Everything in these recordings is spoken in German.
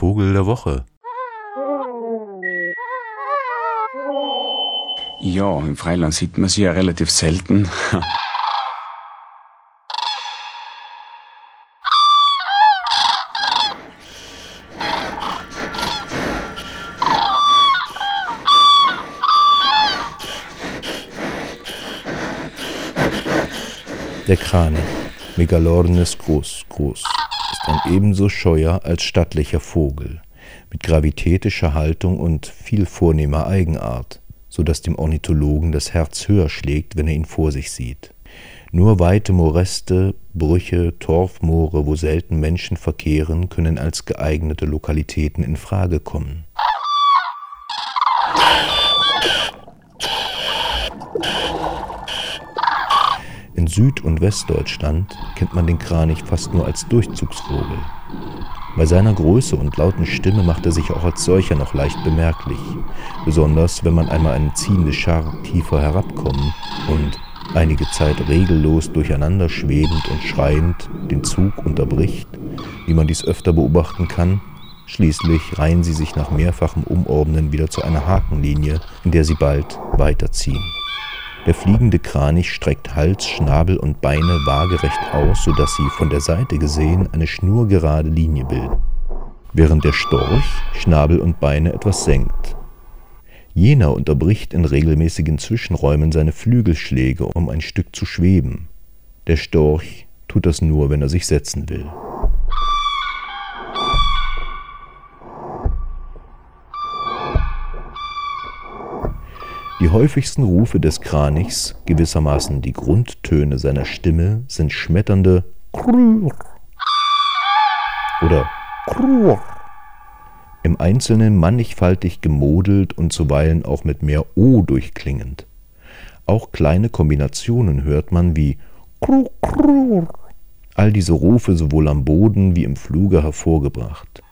Vogel der Woche. Ja, im Freiland sieht man sie ja relativ selten. Der Kranich, Megalornis groß, groß, ist ein ebenso scheuer als stattlicher Vogel, mit gravitätischer Haltung und viel vornehmer Eigenart, so dass dem Ornithologen das Herz höher schlägt, wenn er ihn vor sich sieht. Nur weite Moräste, Brüche, Torfmoore, wo selten Menschen verkehren, können als geeignete Lokalitäten in Frage kommen. Süd- und Westdeutschland kennt man den Kranich fast nur als Durchzugsvogel. Bei seiner Größe und lauten Stimme macht er sich auch als solcher noch leicht bemerklich, besonders wenn man einmal eine ziehende Schar tiefer herabkommen und einige Zeit regellos durcheinander schwebend und schreiend den Zug unterbricht, wie man dies öfter beobachten kann. Schließlich reihen sie sich nach mehrfachem Umordnen wieder zu einer Hakenlinie, in der sie bald weiterziehen. Der fliegende Kranich streckt Hals, Schnabel und Beine waagerecht aus, sodass sie von der Seite gesehen eine schnurgerade Linie bilden, während der Storch Schnabel und Beine etwas senkt. Jener unterbricht in regelmäßigen Zwischenräumen seine Flügelschläge, um ein Stück zu schweben. Der Storch tut das nur, wenn er sich setzen will. Die häufigsten Rufe des Kranichs, gewissermaßen die Grundtöne seiner Stimme, sind schmetternde Krrr oder Krrr, im Einzelnen mannigfaltig gemodelt und zuweilen auch mit mehr O durchklingend. Auch kleine Kombinationen hört man wie Krrr. All diese Rufe sowohl am Boden wie im Fluge hervorgebracht.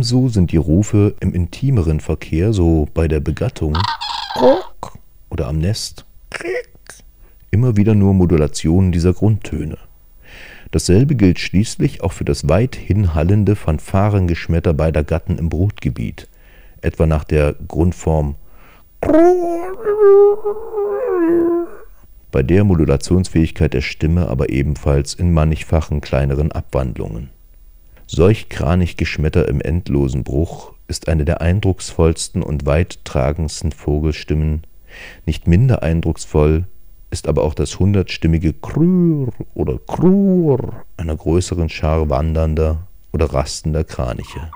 Ebenso sind die Rufe im intimeren Verkehr, so bei der Begattung oder am Nest, immer wieder nur Modulationen dieser Grundtöne. Dasselbe gilt schließlich auch für das weithin hallende Fanfarengeschmetter beider Gatten im Brutgebiet, etwa nach der Grundform bei der Modulationsfähigkeit der Stimme aber ebenfalls in mannigfachen kleineren Abwandlungen. Solch kranig Geschmetter im endlosen Bruch ist eine der eindrucksvollsten und weittragendsten Vogelstimmen. Nicht minder eindrucksvoll ist aber auch das hundertstimmige Krrr oder Krrr einer größeren Schar wandernder oder rastender Kraniche.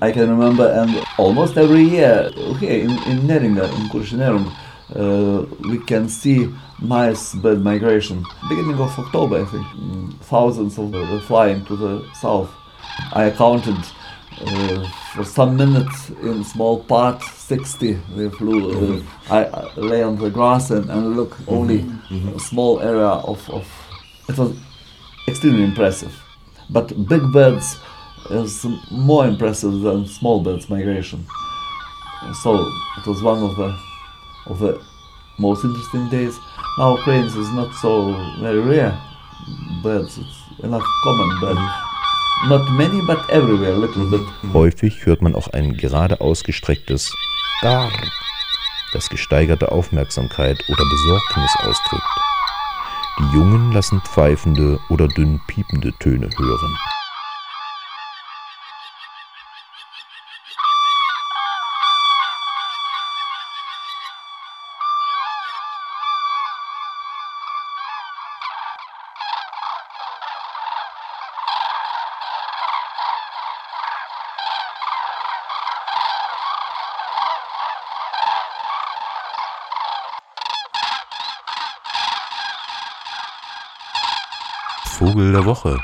I can remember, and almost every year, okay, in, in Neringa, in Kuršinerum, uh, we can see nice bird migration. Beginning of October, I think, mm, thousands of them flying to the south. I counted uh, for some minutes in small part 60 they flew. Uh, Mm-hmm. I, I lay on the grass and, and look only Mm-hmm. a small area of, of. It was extremely impressive. But big birds is more impressive than small birds migration. So it was one of the of the most interesting days. Now cranes is not so very rare birds. It's enough common, but not many, but everywhere little bit. Häufig hört man auch ein gerade ausgestrecktes Gar, das gesteigerte Aufmerksamkeit oder Besorgnis ausdrückt. Die Jungen lassen pfeifende oder dünn piepende Töne hören. Vogel der Woche.